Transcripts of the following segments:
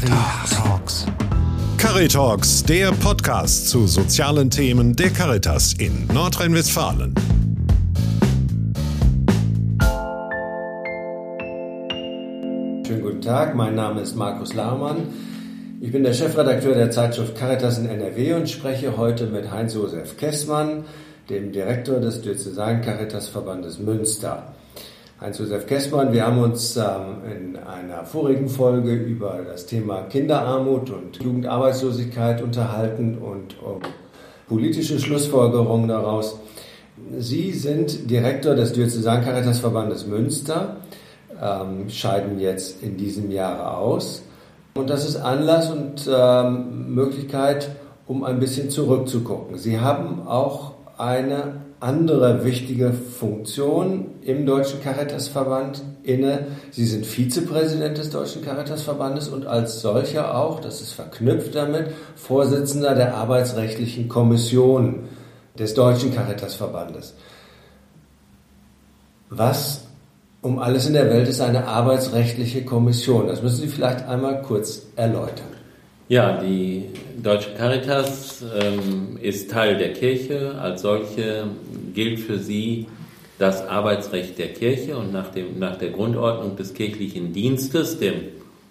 Caritalks. Caritalks, der Podcast zu sozialen Themen der Caritas in Nordrhein-Westfalen. Schönen guten Tag, mein Name ist Markus Lahmann. Ich bin der Chefredakteur der Zeitschrift Caritas in NRW und spreche heute mit Heinz-Josef Kessmann, dem Direktor des Diözesan Caritas Verbandes Münster. Heinz-Josef Kessmann, wir haben uns ähm, in einer vorigen Folge über das Thema Kinderarmut und Jugendarbeitslosigkeit unterhalten und um politische Schlussfolgerungen daraus. Sie sind Direktor des Diözesan Caritas Verbandes Münster, ähm, scheiden jetzt in diesem Jahre aus. Und das ist Anlass und ähm, Möglichkeit, um ein bisschen zurückzugucken. Sie haben auch eine andere wichtige Funktion im Deutschen Caritasverband inne. Sie sind Vizepräsident des Deutschen Caritasverbandes und als solcher auch, das ist verknüpft damit, Vorsitzender der Arbeitsrechtlichen Kommission des Deutschen Caritasverbandes. Was um alles in der Welt ist eine arbeitsrechtliche Kommission? Das müssen Sie vielleicht einmal kurz erläutern. Ja, die Deutsche Caritas ähm, ist Teil der Kirche. Als solche gilt für sie das Arbeitsrecht der Kirche und nach, dem, nach der Grundordnung des kirchlichen Dienstes, dem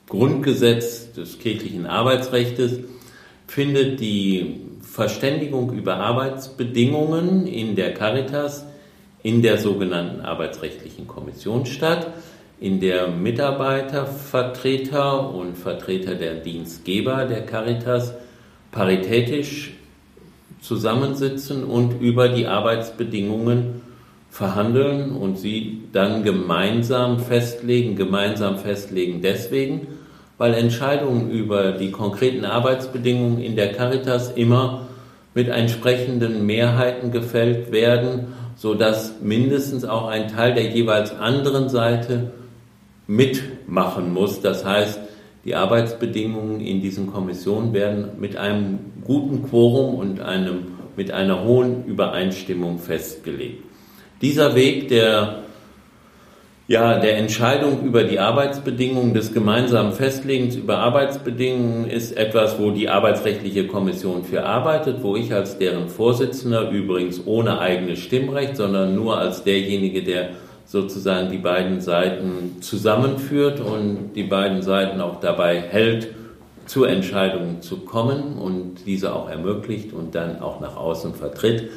Grundgesetz des kirchlichen Arbeitsrechts, findet die Verständigung über Arbeitsbedingungen in der Caritas in der sogenannten Arbeitsrechtlichen Kommission statt in der Mitarbeitervertreter und Vertreter der Dienstgeber der Caritas paritätisch zusammensitzen und über die Arbeitsbedingungen verhandeln und sie dann gemeinsam festlegen, gemeinsam festlegen deswegen, weil Entscheidungen über die konkreten Arbeitsbedingungen in der Caritas immer mit entsprechenden Mehrheiten gefällt werden, sodass mindestens auch ein Teil der jeweils anderen Seite mitmachen muss. Das heißt, die Arbeitsbedingungen in diesen Kommissionen werden mit einem guten Quorum und einem, mit einer hohen Übereinstimmung festgelegt. Dieser Weg der, ja, der Entscheidung über die Arbeitsbedingungen, des gemeinsamen Festlegens über Arbeitsbedingungen ist etwas, wo die Arbeitsrechtliche Kommission für arbeitet, wo ich als deren Vorsitzender, übrigens ohne eigenes Stimmrecht, sondern nur als derjenige, der sozusagen die beiden Seiten zusammenführt und die beiden Seiten auch dabei hält, zu Entscheidungen zu kommen und diese auch ermöglicht und dann auch nach außen vertritt.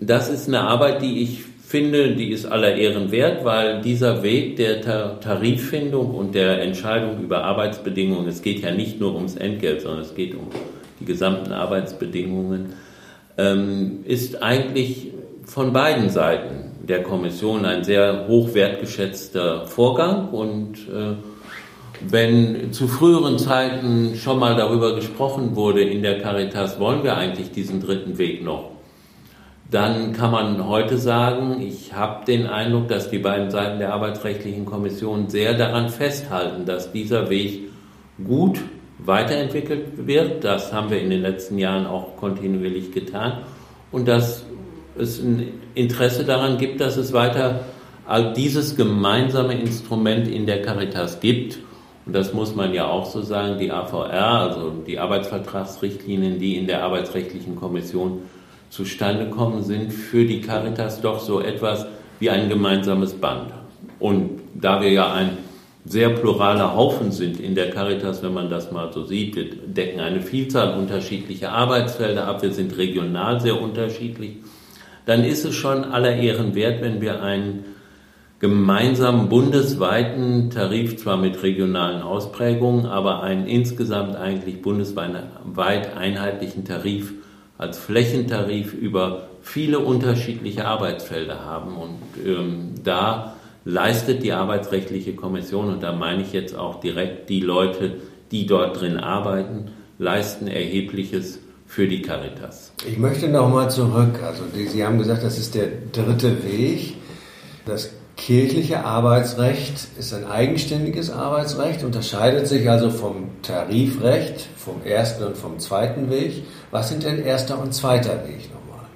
Das ist eine Arbeit, die ich finde, die ist aller Ehren wert, weil dieser Weg der Tariffindung und der Entscheidung über Arbeitsbedingungen, es geht ja nicht nur ums Entgelt, sondern es geht um die gesamten Arbeitsbedingungen, ähm, ist eigentlich von beiden Seiten der Kommission ein sehr hoch wertgeschätzter Vorgang. Und äh, wenn zu früheren Zeiten schon mal darüber gesprochen wurde in der Caritas, wollen wir eigentlich diesen dritten Weg noch, dann kann man heute sagen, ich habe den Eindruck, dass die beiden Seiten der Arbeitsrechtlichen Kommission sehr daran festhalten, dass dieser Weg gut weiterentwickelt wird. Das haben wir in den letzten Jahren auch kontinuierlich getan. Und dass es ein Interesse daran gibt, dass es weiter dieses gemeinsame Instrument in der Caritas gibt. Und das muss man ja auch so sagen, die AVR, also die Arbeitsvertragsrichtlinien, die in der Arbeitsrechtlichen Kommission zustande kommen, sind für die Caritas doch so etwas wie ein gemeinsames Band. Und da wir ja ein sehr pluraler Haufen sind in der Caritas, wenn man das mal so sieht, wir decken eine Vielzahl unterschiedlicher Arbeitsfelder ab, wir sind regional sehr unterschiedlich dann ist es schon aller Ehren wert, wenn wir einen gemeinsamen bundesweiten Tarif, zwar mit regionalen Ausprägungen, aber einen insgesamt eigentlich bundesweit einheitlichen Tarif als Flächentarif über viele unterschiedliche Arbeitsfelder haben. Und ähm, da leistet die Arbeitsrechtliche Kommission, und da meine ich jetzt auch direkt die Leute, die dort drin arbeiten, leisten erhebliches für die Caritas. Ich möchte nochmal zurück. Also Sie haben gesagt, das ist der dritte Weg. Das kirchliche Arbeitsrecht ist ein eigenständiges Arbeitsrecht, unterscheidet sich also vom Tarifrecht, vom ersten und vom zweiten Weg. Was sind denn erster und zweiter Weg nochmal?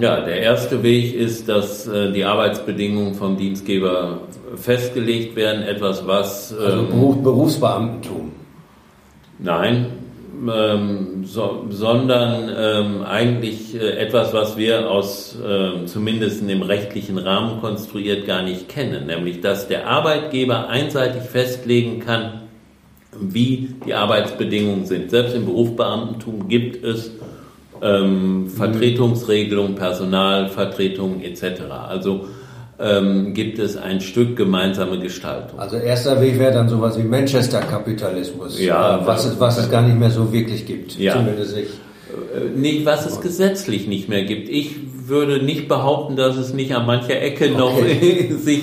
Ja, der erste Weg ist, dass äh, die Arbeitsbedingungen vom Dienstgeber festgelegt werden, etwas was... Also ähm, Berufsbeamtentum. Nein, ähm, so, sondern ähm, eigentlich äh, etwas, was wir aus äh, zumindest im rechtlichen Rahmen konstruiert gar nicht kennen, nämlich dass der Arbeitgeber einseitig festlegen kann, wie die Arbeitsbedingungen sind. Selbst im Berufsbeamtentum gibt es ähm, Vertretungsregelungen, Personalvertretungen etc. Also ähm, gibt es ein Stück gemeinsame Gestaltung. Also erster Weg wäre dann sowas wie Manchester-Kapitalismus, ja, was, es, was es gar nicht mehr so wirklich gibt. Ja. Zumindest ich. Äh, nicht, was es gesetzlich nicht mehr gibt. Ich würde nicht behaupten, dass es nicht an mancher Ecke okay. noch sich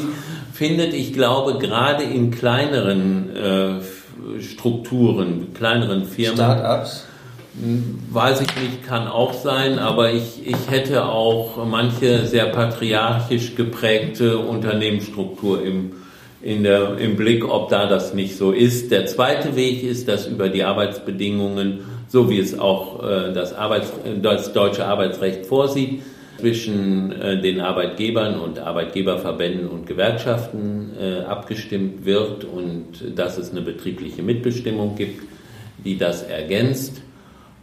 findet. Ich glaube, gerade in kleineren äh, Strukturen, kleineren Firmen. Start-ups? Weiß ich nicht, kann auch sein, aber ich, ich hätte auch manche sehr patriarchisch geprägte Unternehmensstruktur im, in der, im Blick, ob da das nicht so ist. Der zweite Weg ist, dass über die Arbeitsbedingungen, so wie es auch äh, das, Arbeits, das deutsche Arbeitsrecht vorsieht, zwischen äh, den Arbeitgebern und Arbeitgeberverbänden und Gewerkschaften äh, abgestimmt wird und dass es eine betriebliche Mitbestimmung gibt, die das ergänzt.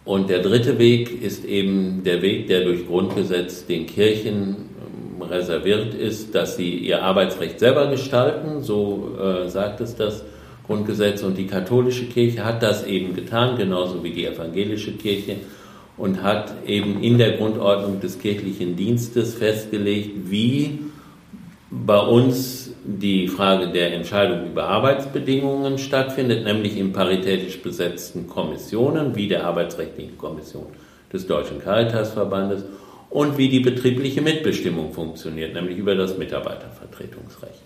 Und der dritte Weg ist eben der Weg, der durch Grundgesetz den Kirchen ähm, reserviert ist, dass sie ihr Arbeitsrecht selber gestalten, so äh, sagt es das Grundgesetz. Und die katholische Kirche hat das eben getan, genauso wie die evangelische Kirche, und hat eben in der Grundordnung des kirchlichen Dienstes festgelegt, wie bei uns die Frage der Entscheidung über Arbeitsbedingungen stattfindet, nämlich in paritätisch besetzten Kommissionen, wie der Arbeitsrechtlichen Kommission des Deutschen Caritasverbandes und wie die betriebliche Mitbestimmung funktioniert, nämlich über das Mitarbeitervertretungsrecht.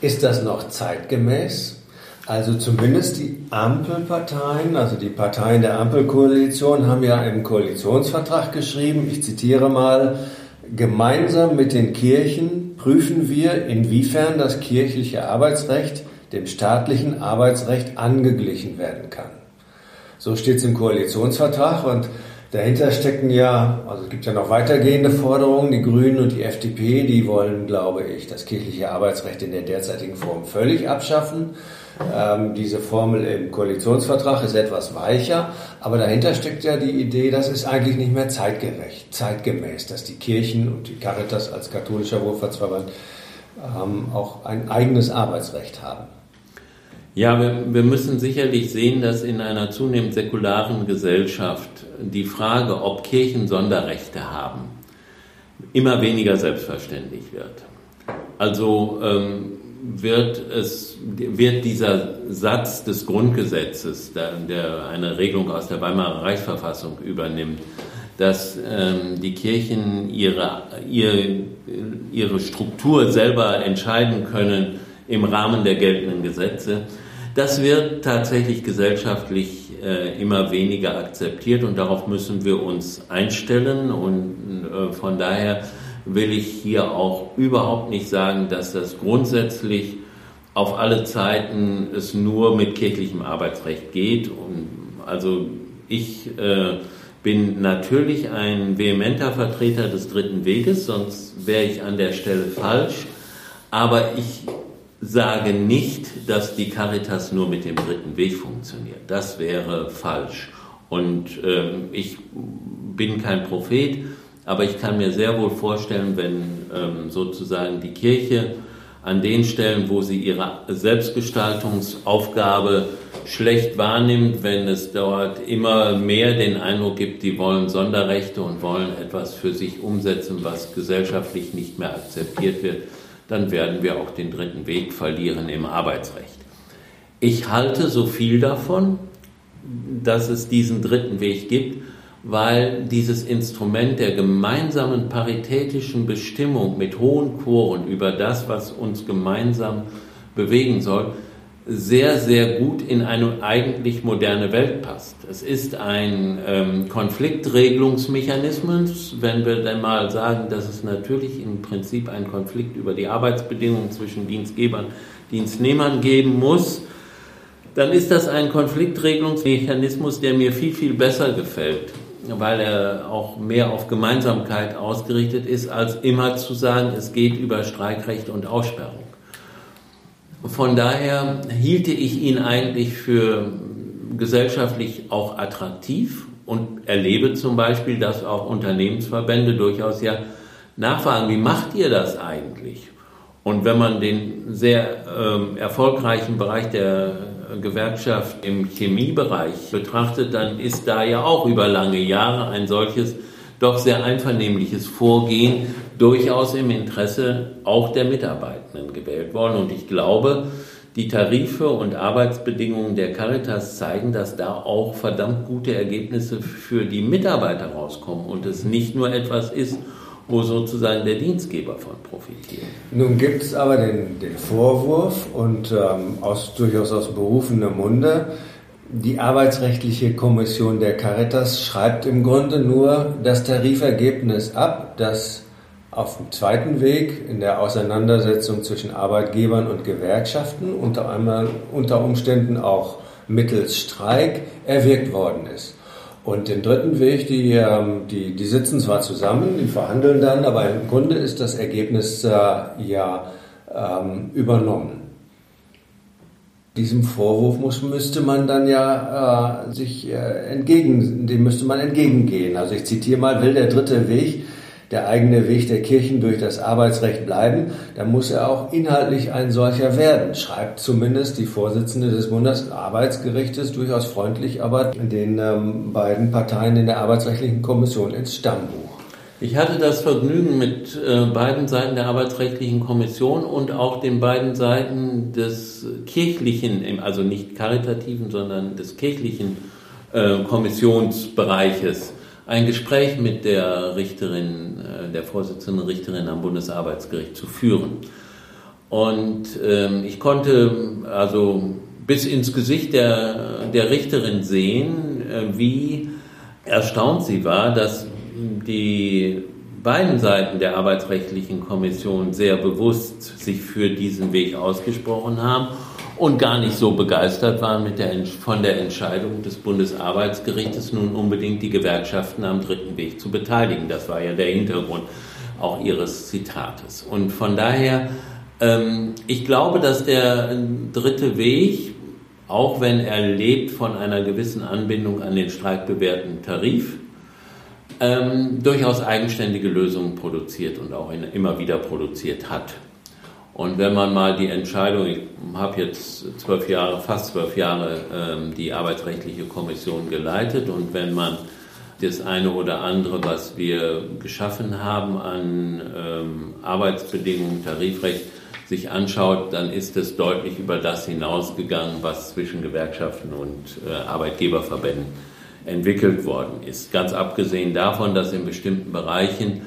Ist das noch zeitgemäß? Also zumindest die Ampelparteien, also die Parteien der Ampelkoalition haben ja im Koalitionsvertrag geschrieben, ich zitiere mal, gemeinsam mit den Kirchen prüfen wir, inwiefern das kirchliche Arbeitsrecht dem staatlichen Arbeitsrecht angeglichen werden kann. So steht es im Koalitionsvertrag und dahinter stecken ja, also es gibt ja noch weitergehende Forderungen, die Grünen und die FDP, die wollen, glaube ich, das kirchliche Arbeitsrecht in der derzeitigen Form völlig abschaffen. Ähm, diese Formel im Koalitionsvertrag ist etwas weicher, aber dahinter steckt ja die Idee, das ist eigentlich nicht mehr zeitgerecht, zeitgemäß, dass die Kirchen und die Caritas als katholischer Wohlfahrtsverband ähm, auch ein eigenes Arbeitsrecht haben. Ja, wir, wir müssen sicherlich sehen, dass in einer zunehmend säkularen Gesellschaft die Frage, ob Kirchen Sonderrechte haben, immer weniger selbstverständlich wird. Also ähm, wird, es, wird dieser Satz des Grundgesetzes, der, der eine Regelung aus der Weimarer Reichsverfassung übernimmt, dass ähm, die Kirchen ihre, ihre, ihre Struktur selber entscheiden können im Rahmen der geltenden Gesetze, das wird tatsächlich gesellschaftlich äh, immer weniger akzeptiert und darauf müssen wir uns einstellen und äh, von daher will ich hier auch überhaupt nicht sagen, dass das grundsätzlich auf alle Zeiten es nur mit kirchlichem Arbeitsrecht geht. Und also ich äh, bin natürlich ein vehementer Vertreter des dritten Weges, sonst wäre ich an der Stelle falsch. Aber ich sage nicht, dass die Caritas nur mit dem dritten Weg funktioniert. Das wäre falsch. Und äh, ich bin kein Prophet, aber ich kann mir sehr wohl vorstellen, wenn ähm, sozusagen die Kirche an den Stellen, wo sie ihre Selbstgestaltungsaufgabe schlecht wahrnimmt, wenn es dort immer mehr den Eindruck gibt, die wollen Sonderrechte und wollen etwas für sich umsetzen, was gesellschaftlich nicht mehr akzeptiert wird, dann werden wir auch den dritten Weg verlieren im Arbeitsrecht. Ich halte so viel davon, dass es diesen dritten Weg gibt, weil dieses Instrument der gemeinsamen paritätischen Bestimmung mit hohen Quoren über das, was uns gemeinsam bewegen soll, sehr, sehr gut in eine eigentlich moderne Welt passt. Es ist ein ähm, Konfliktregelungsmechanismus, wenn wir dann mal sagen, dass es natürlich im Prinzip einen Konflikt über die Arbeitsbedingungen zwischen Dienstgebern, Dienstnehmern geben muss, dann ist das ein Konfliktregelungsmechanismus, der mir viel, viel besser gefällt weil er auch mehr auf Gemeinsamkeit ausgerichtet ist, als immer zu sagen, es geht über Streikrecht und Aussperrung. Von daher hielte ich ihn eigentlich für gesellschaftlich auch attraktiv und erlebe zum Beispiel, dass auch Unternehmensverbände durchaus ja nachfragen, wie macht ihr das eigentlich? Und wenn man den sehr ähm, erfolgreichen Bereich der Gewerkschaft im Chemiebereich betrachtet, dann ist da ja auch über lange Jahre ein solches doch sehr einvernehmliches Vorgehen durchaus im Interesse auch der Mitarbeitenden gewählt worden. Und ich glaube, die Tarife und Arbeitsbedingungen der Caritas zeigen, dass da auch verdammt gute Ergebnisse für die Mitarbeiter rauskommen und es nicht nur etwas ist, wo sozusagen der Dienstgeber von profitiert. Nun gibt es aber den, den, Vorwurf und ähm, aus, durchaus aus berufenem Munde, die Arbeitsrechtliche Kommission der Caritas schreibt im Grunde nur das Tarifergebnis ab, das auf dem zweiten Weg in der Auseinandersetzung zwischen Arbeitgebern und Gewerkschaften unter, einmal, unter Umständen auch mittels Streik erwirkt worden ist. Und den dritten Weg, die, ähm, die, die sitzen zwar zusammen, die verhandeln dann, aber im Grunde ist das Ergebnis äh, ja ähm, übernommen. Diesem Vorwurf muss, müsste man dann ja äh, sich äh, entgegen, dem müsste man entgegengehen. Also ich zitiere mal, will der dritte Weg der eigene Weg der Kirchen durch das Arbeitsrecht bleiben, dann muss er auch inhaltlich ein solcher werden, schreibt zumindest die Vorsitzende des Bundesarbeitsgerichtes durchaus freundlich, aber den ähm, beiden Parteien in der Arbeitsrechtlichen Kommission ins Stammbuch. Ich hatte das Vergnügen mit äh, beiden Seiten der Arbeitsrechtlichen Kommission und auch den beiden Seiten des kirchlichen, also nicht karitativen, sondern des kirchlichen äh, Kommissionsbereiches ein Gespräch mit der Richterin, äh, der Vorsitzenden Richterin am Bundesarbeitsgericht zu führen. Und ähm, ich konnte also bis ins Gesicht der, der Richterin sehen, äh, wie erstaunt sie war, dass die beiden Seiten der Arbeitsrechtlichen Kommission sehr bewusst sich für diesen Weg ausgesprochen haben und gar nicht so begeistert waren mit der, von der Entscheidung des Bundesarbeitsgerichtes, nun unbedingt die Gewerkschaften am dritten Weg zu beteiligen. Das war ja der Hintergrund auch ihres Zitates. Und von daher, ähm, ich glaube, dass der dritte Weg, auch wenn er lebt von einer gewissen Anbindung an den streikbewährten Tarif, ähm, durchaus eigenständige Lösungen produziert und auch in, immer wieder produziert hat. Und wenn man mal die Entscheidung, ich habe jetzt zwölf Jahre, fast zwölf Jahre ähm, die Arbeitsrechtliche Kommission geleitet und wenn man das eine oder andere, was wir geschaffen haben an ähm, Arbeitsbedingungen, Tarifrecht, sich anschaut, dann ist es deutlich über das hinausgegangen, was zwischen Gewerkschaften und äh, Arbeitgeberverbänden entwickelt worden ist. Ganz abgesehen davon, dass in bestimmten Bereichen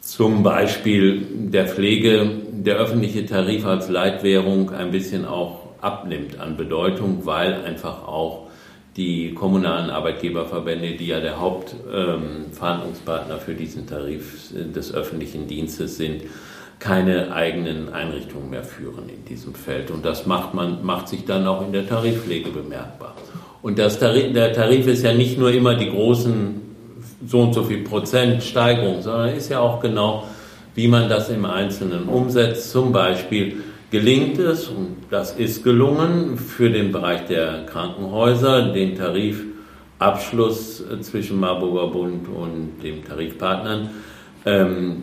zum Beispiel der Pflege der öffentliche Tarif als Leitwährung ein bisschen auch abnimmt an Bedeutung, weil einfach auch die kommunalen Arbeitgeberverbände, die ja der Hauptverhandlungspartner ähm, für diesen Tarif des öffentlichen Dienstes sind, keine eigenen Einrichtungen mehr führen in diesem Feld. Und das macht, man, macht sich dann auch in der Tarifpflege bemerkbar. Und Tarif, der Tarif ist ja nicht nur immer die großen so und so viel Prozent Steigerung, sondern ist ja auch genau, wie man das im Einzelnen umsetzt. Zum Beispiel gelingt es, und das ist gelungen, für den Bereich der Krankenhäuser den Tarifabschluss zwischen Marburger Bund und dem Tarifpartnern ähm,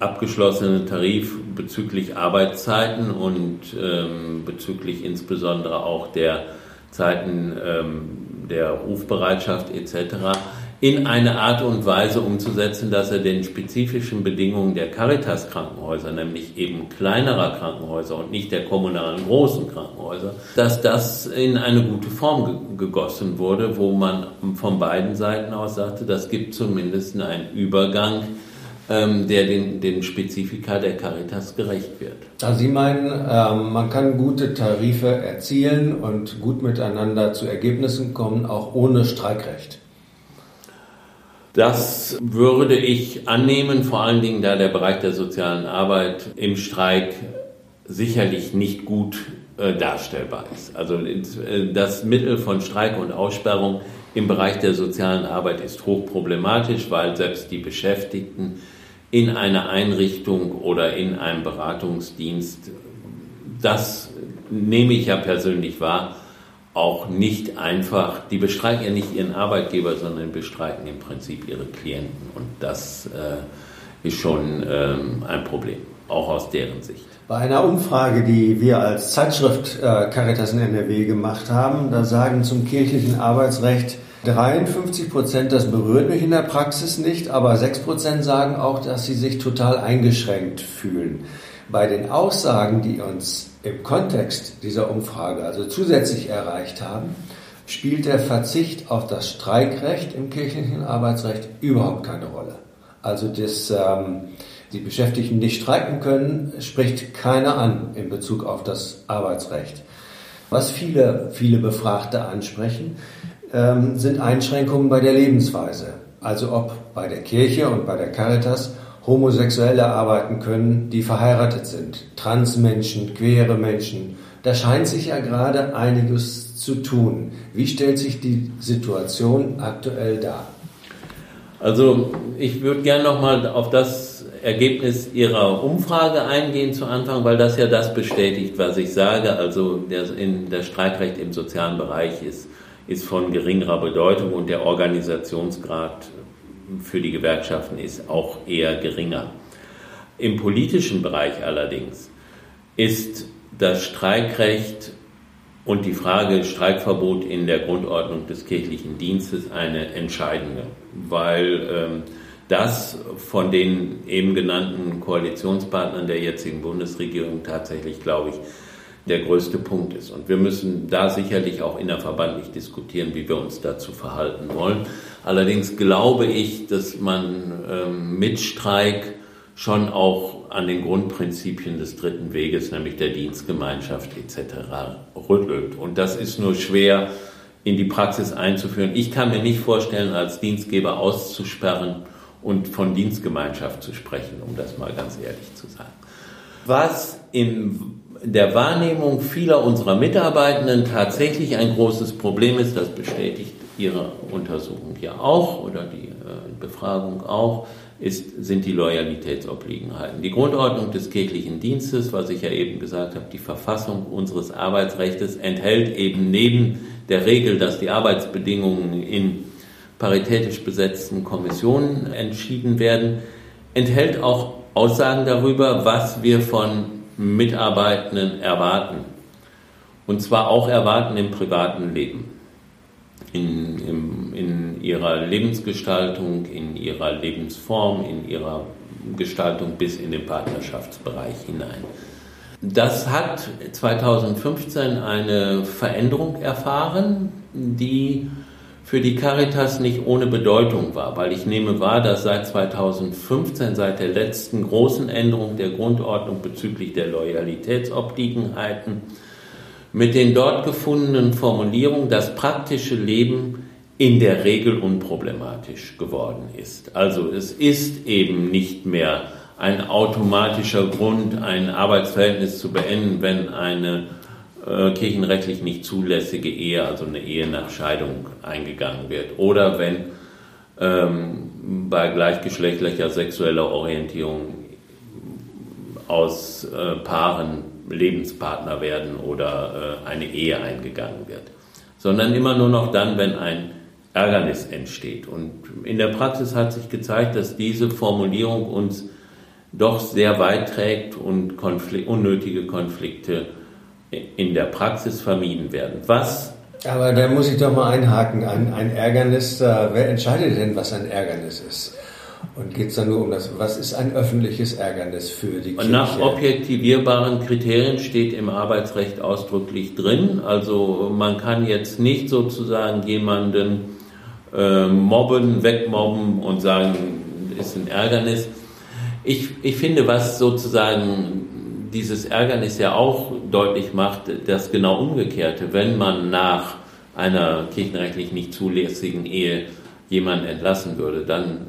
abgeschlossenen Tarif bezüglich Arbeitszeiten und ähm, bezüglich insbesondere auch der Zeiten ähm, der Rufbereitschaft etc in eine Art und Weise umzusetzen, dass er den spezifischen Bedingungen der Caritas-Krankenhäuser, nämlich eben kleinerer Krankenhäuser und nicht der kommunalen großen Krankenhäuser, dass das in eine gute Form gegossen wurde, wo man von beiden Seiten aus sagte, das gibt zumindest einen Übergang, ähm, der den, den Spezifika der Caritas gerecht wird. Also Sie meinen, ähm, man kann gute Tarife erzielen und gut miteinander zu Ergebnissen kommen, auch ohne Streikrecht? Das würde ich annehmen, vor allen Dingen da der Bereich der sozialen Arbeit im Streik sicherlich nicht gut äh, darstellbar ist. Also äh, das Mittel von Streik und Aussperrung im Bereich der sozialen Arbeit ist hochproblematisch, weil selbst die Beschäftigten in einer Einrichtung oder in einem Beratungsdienst, das nehme ich ja persönlich wahr, auch nicht einfach, die bestreiken ja nicht ihren Arbeitgeber, sondern bestreiken im Prinzip ihre Klienten. Und das äh, ist schon ähm, ein Problem, auch aus deren Sicht. Bei einer Umfrage, die wir als Zeitschrift äh, Caritas in NRW gemacht haben, da sagen zum kirchlichen Arbeitsrecht 53 Prozent, das berührt mich in der Praxis nicht, aber 6 Prozent sagen auch, dass sie sich total eingeschränkt fühlen. Bei den Aussagen, die uns im Kontext dieser Umfrage also zusätzlich erreicht haben, spielt der Verzicht auf das Streikrecht im kirchlichen Arbeitsrecht überhaupt keine Rolle. Also dass ähm, die Beschäftigten nicht streiken können, spricht keiner an in Bezug auf das Arbeitsrecht. Was viele, viele Befragte ansprechen, ähm, sind Einschränkungen bei der Lebensweise. Also ob bei der Kirche und bei der Caritas Homosexuelle arbeiten können, die verheiratet sind, Transmenschen, queere Menschen. Da scheint sich ja gerade einiges zu tun. Wie stellt sich die Situation aktuell dar? Also ich würde gerne nochmal auf das Ergebnis Ihrer Umfrage eingehen zu Anfang, weil das ja das bestätigt, was ich sage. Also der, in, der Streikrecht im sozialen Bereich ist, ist von geringerer Bedeutung und der Organisationsgrad für die Gewerkschaften ist auch eher geringer. Im politischen Bereich allerdings ist das Streikrecht und die Frage Streikverbot in der Grundordnung des kirchlichen Dienstes eine entscheidende, weil ähm, das von den eben genannten Koalitionspartnern der jetzigen Bundesregierung tatsächlich, glaube ich, der größte Punkt ist. Und wir müssen da sicherlich auch innerverbandlich diskutieren, wie wir uns dazu verhalten wollen. Allerdings glaube ich, dass man ähm, mit Streik schon auch an den Grundprinzipien des dritten Weges, nämlich der Dienstgemeinschaft etc. rüttelt. Und das ist nur schwer in die Praxis einzuführen. Ich kann mir nicht vorstellen, als Dienstgeber auszusperren und von Dienstgemeinschaft zu sprechen, um das mal ganz ehrlich zu sagen. Was in der Wahrnehmung vieler unserer Mitarbeitenden tatsächlich ein großes Problem ist, das bestätigt Ihre Untersuchung ja auch oder die äh, Befragung auch, ist, sind die Loyalitätsobliegenheiten. Die Grundordnung des kirchlichen Dienstes, was ich ja eben gesagt habe, die Verfassung unseres Arbeitsrechts enthält eben neben der Regel, dass die Arbeitsbedingungen in paritätisch besetzten Kommissionen entschieden werden, enthält auch Aussagen darüber, was wir von Mitarbeitenden erwarten. Und zwar auch erwarten im privaten Leben, in, in, in ihrer Lebensgestaltung, in ihrer Lebensform, in ihrer Gestaltung bis in den Partnerschaftsbereich hinein. Das hat 2015 eine Veränderung erfahren, die für die Caritas nicht ohne Bedeutung war, weil ich nehme wahr, dass seit 2015, seit der letzten großen Änderung der Grundordnung bezüglich der Loyalitätsobliegenheiten, mit den dort gefundenen Formulierungen das praktische Leben in der Regel unproblematisch geworden ist. Also es ist eben nicht mehr ein automatischer Grund, ein Arbeitsverhältnis zu beenden, wenn eine äh, kirchenrechtlich nicht zulässige Ehe, also eine Ehe nach Scheidung eingegangen wird. Oder wenn ähm, bei gleichgeschlechtlicher sexueller Orientierung aus äh, Paaren Lebenspartner werden oder äh, eine Ehe eingegangen wird. Sondern immer nur noch dann, wenn ein Ärgernis entsteht. Und in der Praxis hat sich gezeigt, dass diese Formulierung uns doch sehr weit trägt und Konfl unnötige Konflikte in der Praxis vermieden werden. Was aber da muss ich doch mal einhaken. Ein, ein Ärgernis, äh, wer entscheidet denn, was ein Ärgernis ist? Und geht es dann nur um das, was ist ein öffentliches Ärgernis für die Kirche? Nach objektivierbaren Kriterien steht im Arbeitsrecht ausdrücklich drin. Also man kann jetzt nicht sozusagen jemanden äh, mobben, wegmobben und sagen, ist ein Ärgernis. Ich, ich finde, was sozusagen dieses Ärgernis ja auch deutlich macht, das genau umgekehrte. Wenn man nach einer kirchenrechtlich nicht zulässigen Ehe jemanden entlassen würde, dann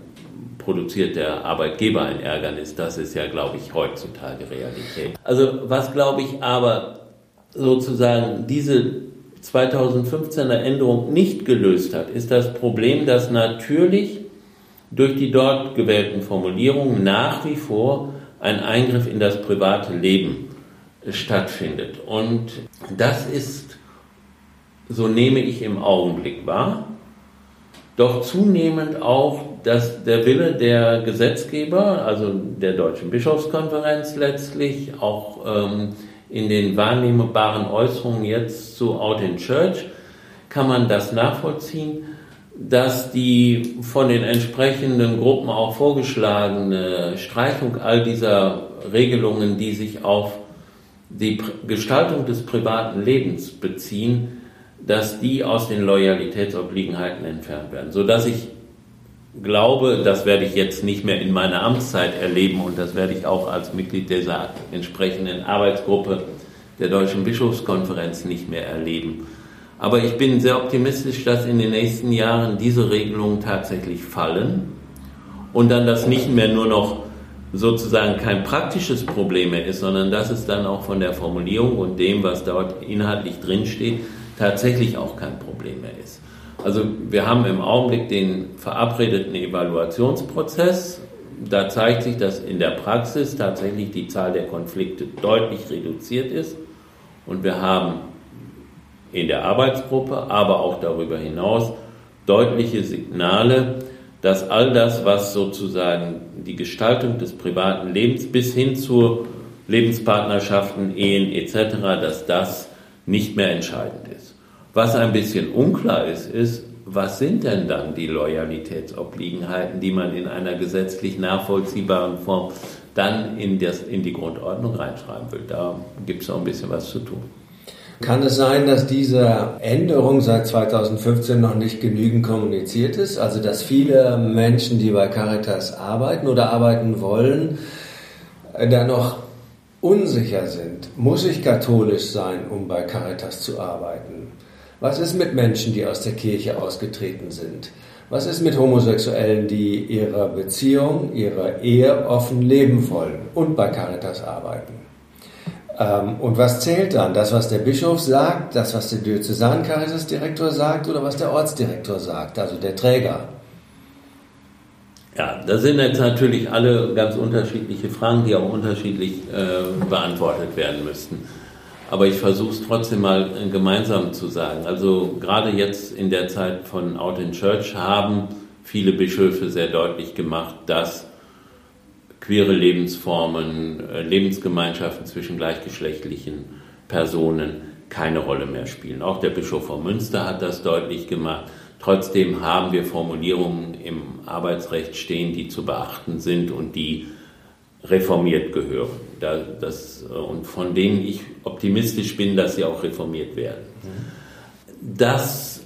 produziert der Arbeitgeber ein Ärgernis. Das ist ja, glaube ich, heutzutage Realität. Also was, glaube ich, aber sozusagen diese 2015er Änderung nicht gelöst hat, ist das Problem, dass natürlich durch die dort gewählten Formulierungen nach wie vor ein Eingriff in das private Leben stattfindet. Und das ist so nehme ich im Augenblick wahr, doch zunehmend auch, dass der Wille der Gesetzgeber, also der Deutschen Bischofskonferenz letztlich, auch ähm, in den wahrnehmbaren Äußerungen jetzt zu Out in Church, kann man das nachvollziehen, dass die von den entsprechenden Gruppen auch vorgeschlagene Streichung all dieser Regelungen, die sich auf die Gestaltung des privaten Lebens beziehen, dass die aus den Loyalitätsobliegenheiten entfernt werden, sodass ich glaube, das werde ich jetzt nicht mehr in meiner Amtszeit erleben und das werde ich auch als Mitglied dieser entsprechenden Arbeitsgruppe der Deutschen Bischofskonferenz nicht mehr erleben. Aber ich bin sehr optimistisch, dass in den nächsten Jahren diese Regelungen tatsächlich fallen und dann das nicht mehr nur noch sozusagen kein praktisches Problem mehr ist, sondern dass es dann auch von der Formulierung und dem, was dort inhaltlich drinsteht, tatsächlich auch kein Problem mehr ist. Also wir haben im Augenblick den verabredeten Evaluationsprozess. Da zeigt sich, dass in der Praxis tatsächlich die Zahl der Konflikte deutlich reduziert ist. Und wir haben in der Arbeitsgruppe, aber auch darüber hinaus deutliche Signale, dass all das, was sozusagen die Gestaltung des privaten Lebens bis hin zu Lebenspartnerschaften, Ehen etc., dass das nicht mehr entscheidend ist. Was ein bisschen unklar ist, ist, was sind denn dann die Loyalitätsobliegenheiten, die man in einer gesetzlich nachvollziehbaren Form dann in, das, in die Grundordnung reinschreiben will? Da gibt es noch ein bisschen was zu tun. Kann es sein, dass diese Änderung seit 2015 noch nicht genügend kommuniziert ist? Also dass viele Menschen, die bei Caritas arbeiten oder arbeiten wollen, da noch unsicher sind. Muss ich katholisch sein, um bei Caritas zu arbeiten? Was ist mit Menschen, die aus der Kirche ausgetreten sind? Was ist mit Homosexuellen, die ihre Beziehung, ihre Ehe offen leben wollen und bei Caritas arbeiten? Ähm, und was zählt dann? Das, was der Bischof sagt, das, was der Diözesan-Caritas-Direktor sagt oder was der Ortsdirektor sagt, also der Träger? Ja, das sind jetzt natürlich alle ganz unterschiedliche Fragen, die auch unterschiedlich äh, beantwortet werden müssten. Aber ich versuche es trotzdem mal äh, gemeinsam zu sagen. Also gerade jetzt in der Zeit von Out in Church haben viele Bischöfe sehr deutlich gemacht, dass queere Lebensformen, äh, Lebensgemeinschaften zwischen gleichgeschlechtlichen Personen keine Rolle mehr spielen. Auch der Bischof von Münster hat das deutlich gemacht. Trotzdem haben wir Formulierungen im Arbeitsrecht stehen, die zu beachten sind und die reformiert gehören. Das, und von denen ich optimistisch bin, dass sie auch reformiert werden. Dass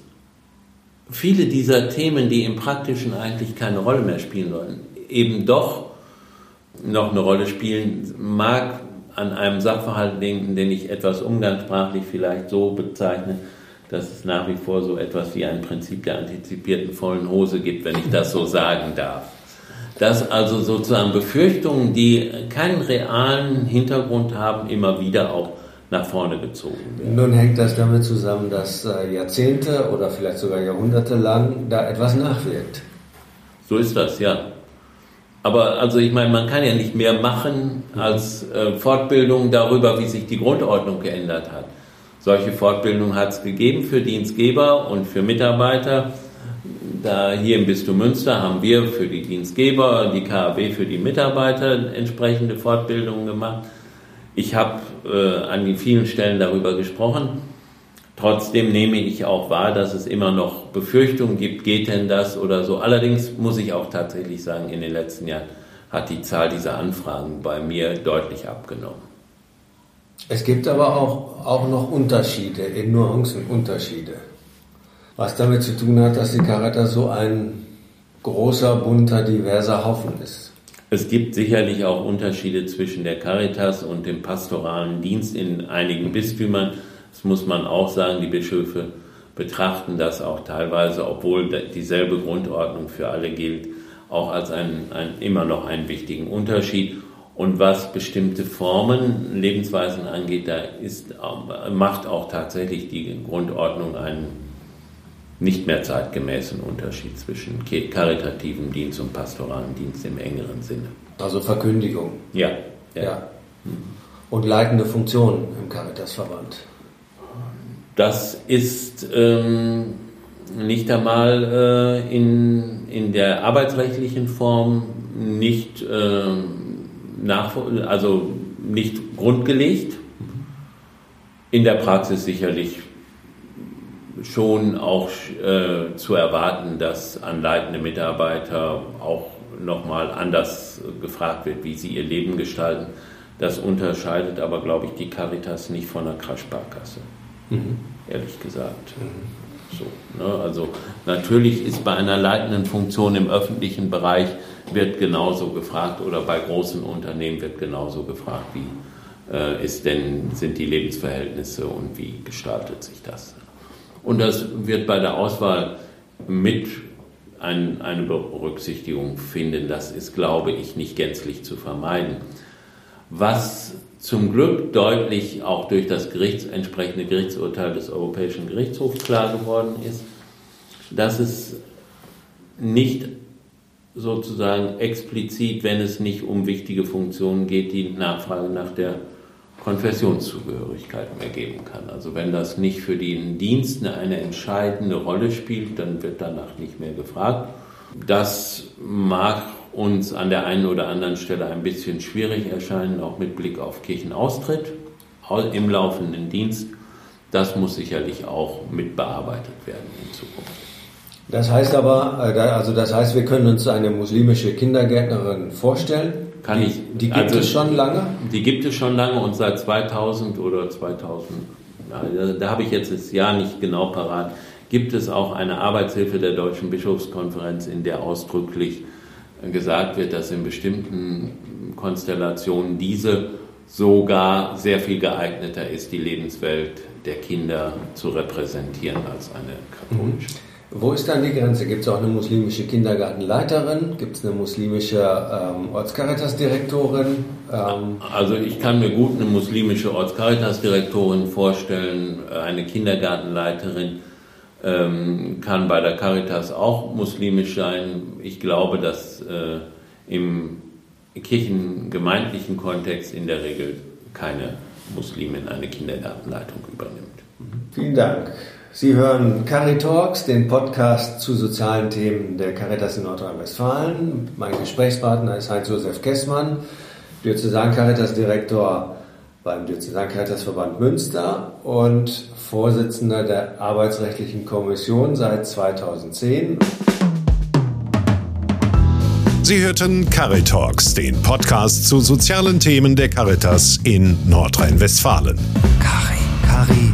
viele dieser Themen, die im Praktischen eigentlich keine Rolle mehr spielen sollen, eben doch noch eine Rolle spielen, mag an einem Sachverhalt denken, den ich etwas umgangssprachlich vielleicht so bezeichne, dass es nach wie vor so etwas wie ein Prinzip der antizipierten vollen Hose gibt, wenn ich das so sagen darf. Dass also sozusagen Befürchtungen, die keinen realen Hintergrund haben, immer wieder auch nach vorne gezogen werden. Nun hängt das damit zusammen, dass äh, Jahrzehnte oder vielleicht sogar Jahrhunderte lang da etwas nachwirkt. So ist das, ja. Aber also ich meine, man kann ja nicht mehr machen als äh, Fortbildung darüber, wie sich die Grundordnung geändert hat. Solche Fortbildungen hat es gegeben für Dienstgeber und für Mitarbeiter. Da hier im Bistum Münster haben wir für die Dienstgeber, die KAW für die Mitarbeiter entsprechende Fortbildungen gemacht. Ich habe äh, an vielen Stellen darüber gesprochen. Trotzdem nehme ich auch wahr, dass es immer noch Befürchtungen gibt, geht denn das oder so. Allerdings muss ich auch tatsächlich sagen, in den letzten Jahren hat die Zahl dieser Anfragen bei mir deutlich abgenommen. Es gibt aber auch, auch noch Unterschiede, in Nuancen Unterschiede. Was damit zu tun hat, dass die Caritas so ein großer, bunter, diverser Haufen ist. Es gibt sicherlich auch Unterschiede zwischen der Caritas und dem pastoralen Dienst in einigen Bistümern. Das muss man auch sagen, die Bischöfe betrachten das auch teilweise, obwohl dieselbe Grundordnung für alle gilt, auch als einen, einen, immer noch einen wichtigen Unterschied. Und was bestimmte Formen, Lebensweisen angeht, da ist, macht auch tatsächlich die Grundordnung einen nicht mehr zeitgemäßen Unterschied zwischen karitativem Dienst und pastoralem Dienst im engeren Sinne. Also Verkündigung. Ja. ja. ja. Und leitende Funktion im Caritasverband. Das ist ähm, nicht einmal äh, in, in der arbeitsrechtlichen Form nicht, äh, nach, also nicht grundgelegt. In der Praxis sicherlich schon auch äh, zu erwarten, dass an leitende Mitarbeiter auch nochmal anders gefragt wird, wie sie ihr Leben gestalten. Das unterscheidet aber, glaube ich, die Caritas nicht von der Kreissparkasse, mhm. ehrlich gesagt. Mhm. So, ne? Also natürlich ist bei einer leitenden Funktion im öffentlichen Bereich wird genauso gefragt oder bei großen Unternehmen wird genauso gefragt, wie äh, ist denn, sind die Lebensverhältnisse und wie gestaltet sich das. Und das wird bei der Auswahl mit ein, eine Berücksichtigung finden. Das ist, glaube ich, nicht gänzlich zu vermeiden. Was zum Glück deutlich auch durch das Gerichts, entsprechende Gerichtsurteil des Europäischen Gerichtshofs klar geworden ist, dass es nicht sozusagen explizit, wenn es nicht um wichtige Funktionen geht, die Nachfrage nach der Konfessionszugehörigkeit mehr geben kann. Also wenn das nicht für den Dienst eine entscheidende Rolle spielt, dann wird danach nicht mehr gefragt. Das mag uns an der einen oder anderen Stelle ein bisschen schwierig erscheinen, auch mit Blick auf Kirchenaustritt im laufenden Dienst. Das muss sicherlich auch mit bearbeitet werden in Zukunft. Das heißt aber, äh, also das heißt, wir können uns eine muslimische Kindergärtnerin vorstellen. Kann ich. Die gibt also, es schon lange? Die gibt es schon lange und seit 2000 oder 2000, da, da habe ich jetzt das Jahr nicht genau parat, gibt es auch eine Arbeitshilfe der Deutschen Bischofskonferenz, in der ausdrücklich gesagt wird, dass in bestimmten Konstellationen diese sogar sehr viel geeigneter ist, die Lebenswelt der Kinder zu repräsentieren als eine katholische. Mhm. Wo ist dann die Grenze? Gibt es auch eine muslimische Kindergartenleiterin? Gibt es eine muslimische ähm, Ortscaritas-Direktorin? Ähm also ich kann mir gut eine muslimische Ortscaritas-Direktorin vorstellen, eine Kindergartenleiterin ähm, kann bei der Caritas auch muslimisch sein. Ich glaube, dass äh, im kirchengemeindlichen Kontext in der Regel keine Muslimin eine Kindergartenleitung übernimmt. Vielen Dank. Sie hören Caritalks, den Podcast zu sozialen Themen der Caritas in Nordrhein-Westfalen. Mein Gesprächspartner ist Heinz-Josef Kessmann, Diözesan-Caritas-Direktor beim Diözesan-Caritas-Verband Münster und Vorsitzender der Arbeitsrechtlichen Kommission seit 2010. Sie hörten Caritalks, den Podcast zu sozialen Themen der Caritas in Nordrhein-Westfalen. Cari, Cari